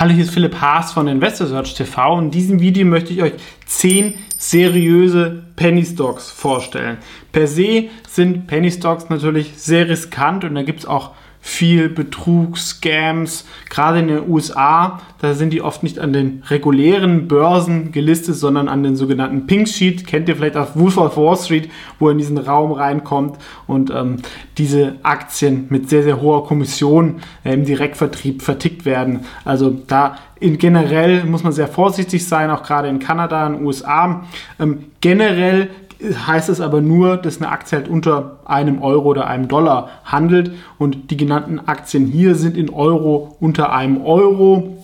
Hallo, hier ist Philipp Haas von InvestorSearch TV in diesem Video möchte ich euch 10 seriöse Penny Stocks vorstellen. Per se sind Penny Stocks natürlich sehr riskant und da gibt es auch viel Betrug, Scams, gerade in den USA, da sind die oft nicht an den regulären Börsen gelistet, sondern an den sogenannten Pink Sheet. Kennt ihr vielleicht auf Wolf of Wall Street, wo er in diesen Raum reinkommt und ähm, diese Aktien mit sehr, sehr hoher Kommission äh, im Direktvertrieb vertickt werden. Also da in generell muss man sehr vorsichtig sein, auch gerade in Kanada, in den USA. Ähm, generell heißt es aber nur, dass eine Aktie halt unter einem Euro oder einem Dollar handelt. Und die genannten Aktien hier sind in Euro unter einem Euro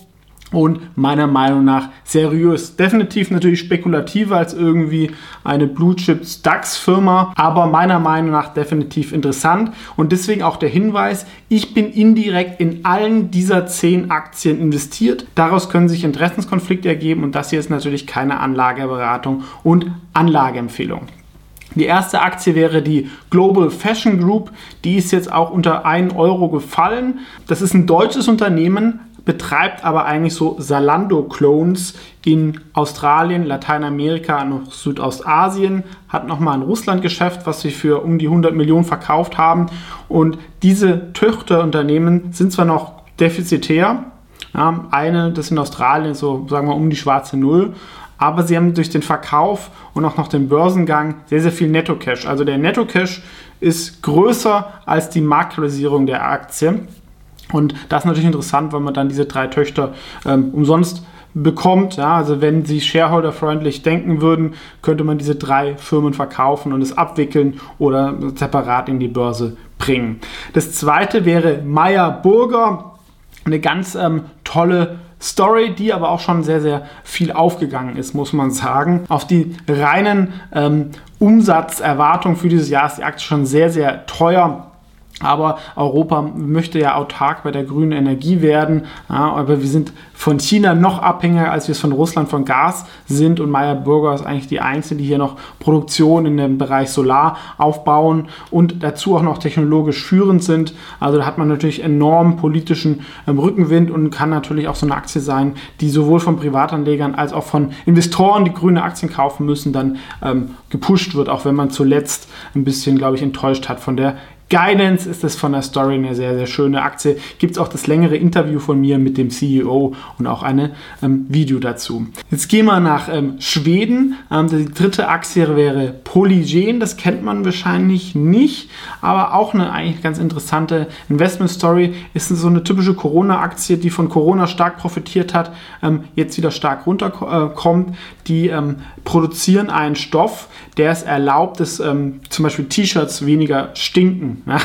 und meiner Meinung nach seriös. Definitiv natürlich spekulativer als irgendwie eine Blue Chips DAX Firma, aber meiner Meinung nach definitiv interessant und deswegen auch der Hinweis, ich bin indirekt in allen dieser zehn Aktien investiert. Daraus können sich Interessenskonflikte ergeben und das hier ist natürlich keine Anlageberatung und Anlageempfehlung. Die erste Aktie wäre die Global Fashion Group. Die ist jetzt auch unter 1 Euro gefallen. Das ist ein deutsches Unternehmen, betreibt aber eigentlich so Salando-Clones in Australien, Lateinamerika und Südostasien, hat nochmal ein Russland-Geschäft, was sie für um die 100 Millionen verkauft haben. Und diese Töchterunternehmen sind zwar noch defizitär, ja, eine, das in Australien so, sagen wir, um die schwarze Null, aber sie haben durch den Verkauf und auch noch den Börsengang sehr, sehr viel Netto-Cash. Also der Netto-Cash ist größer als die Marktkapitalisierung der Aktie. Und das ist natürlich interessant, weil man dann diese drei Töchter ähm, umsonst bekommt. Ja, also wenn sie shareholder-freundlich denken würden, könnte man diese drei Firmen verkaufen und es abwickeln oder separat in die Börse bringen. Das zweite wäre Meyer Burger, eine ganz ähm, tolle Story, die aber auch schon sehr, sehr viel aufgegangen ist, muss man sagen. Auf die reinen ähm, Umsatzerwartungen für dieses Jahr ist die Aktie schon sehr, sehr teuer. Aber Europa möchte ja autark bei der grünen Energie werden. Ja, aber wir sind von China noch abhängiger, als wir es von Russland von Gas sind. Und Meyer Burger ist eigentlich die einzige, die hier noch Produktion in dem Bereich Solar aufbauen und dazu auch noch technologisch führend sind. Also da hat man natürlich enorm politischen ähm, Rückenwind und kann natürlich auch so eine Aktie sein, die sowohl von Privatanlegern als auch von Investoren, die grüne Aktien kaufen müssen, dann ähm, gepusht wird, auch wenn man zuletzt ein bisschen, glaube ich, enttäuscht hat von der Guidance ist es von der Story eine sehr, sehr schöne Aktie. Gibt es auch das längere Interview von mir mit dem CEO und auch ein ähm, Video dazu. Jetzt gehen wir nach ähm, Schweden. Ähm, die dritte Aktie wäre Polygen. Das kennt man wahrscheinlich nicht, aber auch eine eigentlich ganz interessante Investment Story. Ist so eine typische Corona-Aktie, die von Corona stark profitiert hat, ähm, jetzt wieder stark runterkommt. Die ähm, produzieren einen Stoff, der es erlaubt, dass ähm, zum Beispiel T-Shirts weniger stinken ja?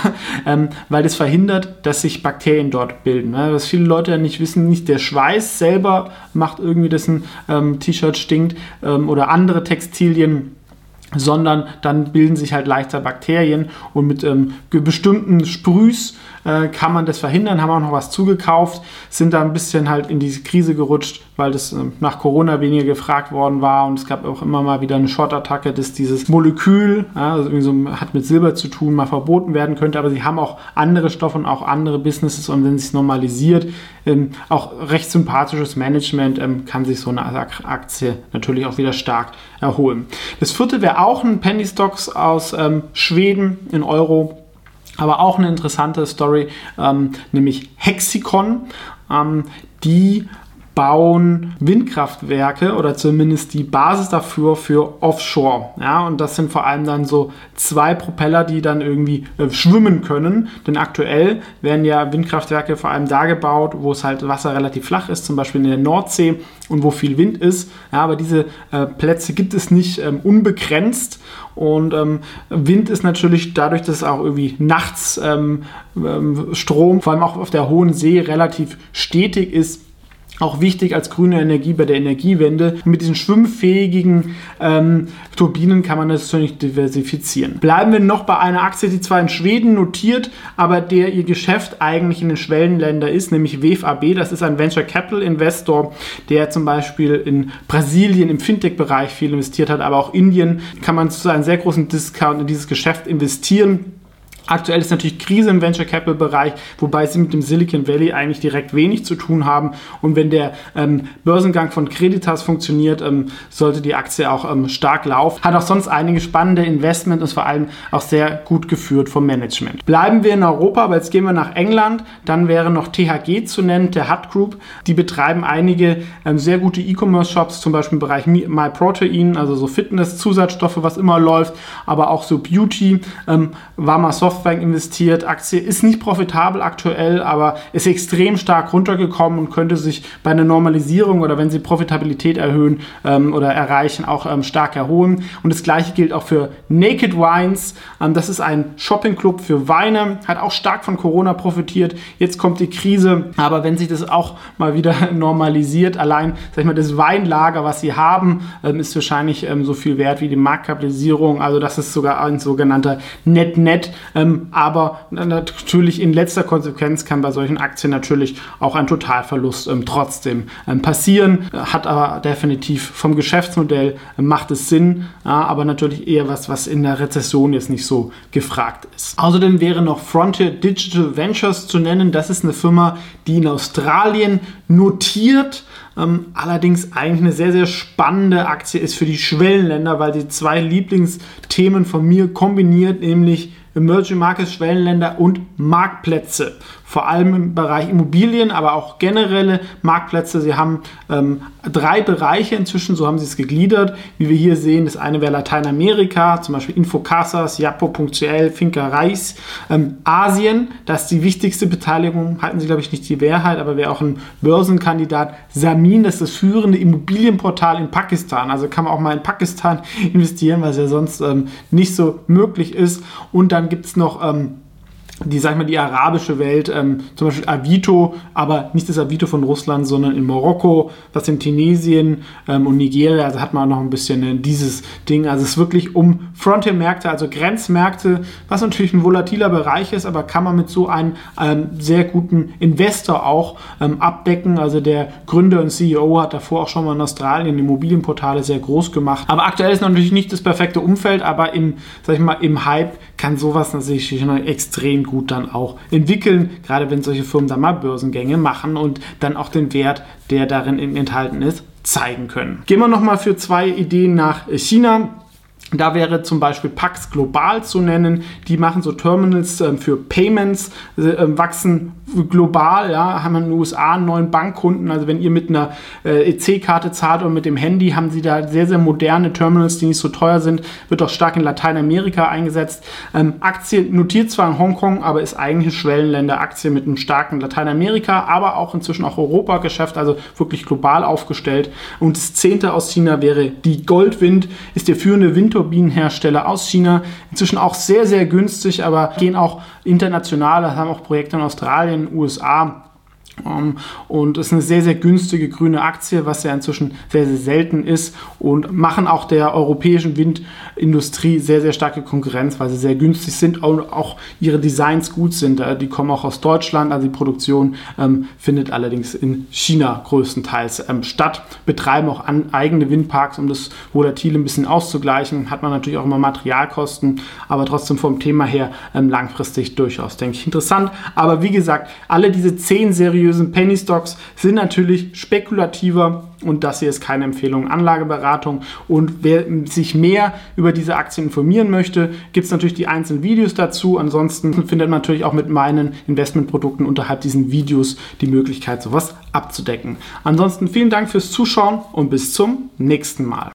ähm, weil das verhindert, dass sich Bakterien dort bilden. Ja? Was viele Leute ja nicht wissen, nicht der Schweiß selber macht irgendwie, dass ein ähm, T-Shirt stinkt ähm, oder andere Textilien sondern dann bilden sich halt leichter Bakterien und mit ähm, bestimmten Sprühs äh, kann man das verhindern, haben auch noch was zugekauft, sind da ein bisschen halt in diese Krise gerutscht, weil das äh, nach Corona weniger gefragt worden war und es gab auch immer mal wieder eine Short-Attacke, dass dieses Molekül, ja, also so, hat mit Silber zu tun, mal verboten werden könnte, aber sie haben auch andere Stoffe und auch andere Businesses und wenn es sich normalisiert, ähm, auch recht sympathisches Management, ähm, kann sich so eine Aktie natürlich auch wieder stark erholen. Das vierte wäre auch ein Penny Stocks aus ähm, Schweden in Euro aber auch eine interessante Story, ähm, nämlich Hexicon. Ähm, die bauen Windkraftwerke oder zumindest die Basis dafür für Offshore. Ja, und das sind vor allem dann so zwei Propeller, die dann irgendwie äh, schwimmen können. Denn aktuell werden ja Windkraftwerke vor allem da gebaut, wo es halt Wasser relativ flach ist, zum Beispiel in der Nordsee und wo viel Wind ist. Ja, aber diese äh, Plätze gibt es nicht ähm, unbegrenzt. Und ähm, Wind ist natürlich dadurch, dass auch irgendwie nachts ähm, ähm Strom, vor allem auch auf der hohen See, relativ stetig ist, auch wichtig als grüne Energie bei der Energiewende. Mit diesen schwimmfähigen ähm, Turbinen kann man das natürlich diversifizieren. Bleiben wir noch bei einer Aktie, die zwar in Schweden notiert, aber der ihr Geschäft eigentlich in den Schwellenländern ist, nämlich WFAB. Das ist ein Venture Capital Investor, der zum Beispiel in Brasilien im Fintech-Bereich viel investiert hat, aber auch Indien kann man zu einem sehr großen Discount in dieses Geschäft investieren Aktuell ist natürlich Krise im Venture Capital Bereich, wobei sie mit dem Silicon Valley eigentlich direkt wenig zu tun haben. Und wenn der ähm, Börsengang von Creditas funktioniert, ähm, sollte die Aktie auch ähm, stark laufen. Hat auch sonst einige spannende Investments und vor allem auch sehr gut geführt vom Management. Bleiben wir in Europa, aber jetzt gehen wir nach England. Dann wäre noch THG zu nennen, der Hut Group. Die betreiben einige ähm, sehr gute E-Commerce-Shops, zum Beispiel im Bereich MyProtein, also so Fitness-Zusatzstoffe, was immer läuft, aber auch so Beauty. Ähm, war mal Softbank investiert. Aktie ist nicht profitabel aktuell, aber ist extrem stark runtergekommen und könnte sich bei einer Normalisierung oder wenn sie Profitabilität erhöhen ähm, oder erreichen, auch ähm, stark erholen. Und das gleiche gilt auch für Naked Wines. Ähm, das ist ein Shopping-Club für Weine, hat auch stark von Corona profitiert. Jetzt kommt die Krise, aber wenn sich das auch mal wieder normalisiert, allein sag ich mal, das Weinlager, was sie haben, ähm, ist wahrscheinlich ähm, so viel wert wie die Marktkapitalisierung. Also das ist sogar ein sogenannter Net-Net. Ähm, aber natürlich in letzter Konsequenz kann bei solchen Aktien natürlich auch ein Totalverlust ähm, trotzdem ähm, passieren. Hat aber definitiv vom Geschäftsmodell äh, macht es Sinn, ja, aber natürlich eher was, was in der Rezession jetzt nicht so gefragt ist. Außerdem wäre noch Frontier Digital Ventures zu nennen. Das ist eine Firma, die in Australien notiert. Ähm, allerdings eigentlich eine sehr, sehr spannende Aktie ist für die Schwellenländer, weil sie zwei Lieblingsthemen von mir kombiniert, nämlich Emerging Markets, Schwellenländer und Marktplätze vor allem im Bereich Immobilien, aber auch generelle Marktplätze. Sie haben ähm, drei Bereiche inzwischen, so haben sie es gegliedert. Wie wir hier sehen, das eine wäre Lateinamerika, zum Beispiel Infocasas, Japo.cl, Finca Reis. Ähm, Asien, das ist die wichtigste Beteiligung, halten sie glaube ich nicht die Mehrheit, aber wäre auch ein Börsenkandidat. Samin, das ist das führende Immobilienportal in Pakistan. Also kann man auch mal in Pakistan investieren, was ja sonst ähm, nicht so möglich ist. Und dann gibt es noch ähm, die, sag ich mal, die arabische Welt, ähm, zum Beispiel Avito, aber nicht das Avito von Russland, sondern in Marokko, was in Tunesien ähm, und Nigeria, also hat man noch ein bisschen äh, dieses Ding. Also es ist wirklich um Frontier-Märkte, also Grenzmärkte, was natürlich ein volatiler Bereich ist, aber kann man mit so einem ähm, sehr guten Investor auch ähm, abdecken. Also der Gründer und CEO hat davor auch schon mal in Australien Immobilienportale sehr groß gemacht. Aber aktuell ist natürlich nicht das perfekte Umfeld, aber im, sag ich mal, im Hype kann sowas natürlich extrem gut dann auch entwickeln, gerade wenn solche Firmen dann mal Börsengänge machen und dann auch den Wert, der darin enthalten ist, zeigen können. Gehen wir nochmal für zwei Ideen nach China. Da wäre zum Beispiel Pax Global zu nennen. Die machen so Terminals äh, für Payments, äh, wachsen global, ja, haben in den USA einen neuen Bankkunden. Also wenn ihr mit einer äh, EC-Karte zahlt oder mit dem Handy, haben sie da sehr, sehr moderne Terminals, die nicht so teuer sind. Wird auch stark in Lateinamerika eingesetzt. Ähm, Aktie notiert zwar in Hongkong, aber ist eigentlich Schwellenländer-Aktie mit einem starken Lateinamerika, aber auch inzwischen auch Europa-Geschäft, also wirklich global aufgestellt. Und das zehnte aus China wäre die Goldwind, ist der führende Winter Windturbinenhersteller aus China. Inzwischen auch sehr, sehr günstig, aber gehen auch international, haben auch Projekte in Australien, USA und ist eine sehr, sehr günstige grüne Aktie, was ja inzwischen sehr, sehr selten ist und machen auch der europäischen Windindustrie sehr, sehr starke Konkurrenz, weil sie sehr günstig sind und auch ihre Designs gut sind. Äh, die kommen auch aus Deutschland, also die Produktion ähm, findet allerdings in China größtenteils ähm, statt. Betreiben auch an, eigene Windparks, um das Volatile ein bisschen auszugleichen. Hat man natürlich auch immer Materialkosten, aber trotzdem vom Thema her ähm, langfristig durchaus, denke ich, interessant. Aber wie gesagt, alle diese zehn seriösen seriösen Penny Stocks sind natürlich spekulativer und das hier ist keine Empfehlung, Anlageberatung. Und wer sich mehr über diese Aktien informieren möchte, gibt es natürlich die einzelnen Videos dazu. Ansonsten findet man natürlich auch mit meinen Investmentprodukten unterhalb diesen Videos die Möglichkeit, sowas abzudecken. Ansonsten vielen Dank fürs Zuschauen und bis zum nächsten Mal.